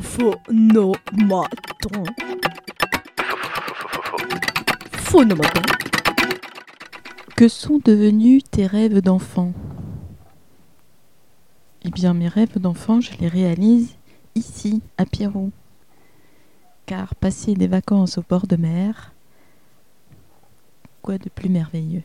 Phonomaton. Phonomaton. Que sont devenus tes rêves d'enfant? Eh bien, mes rêves d'enfant, je les réalise ici, à Pierrot. Car passer des vacances au bord de mer, quoi de plus merveilleux?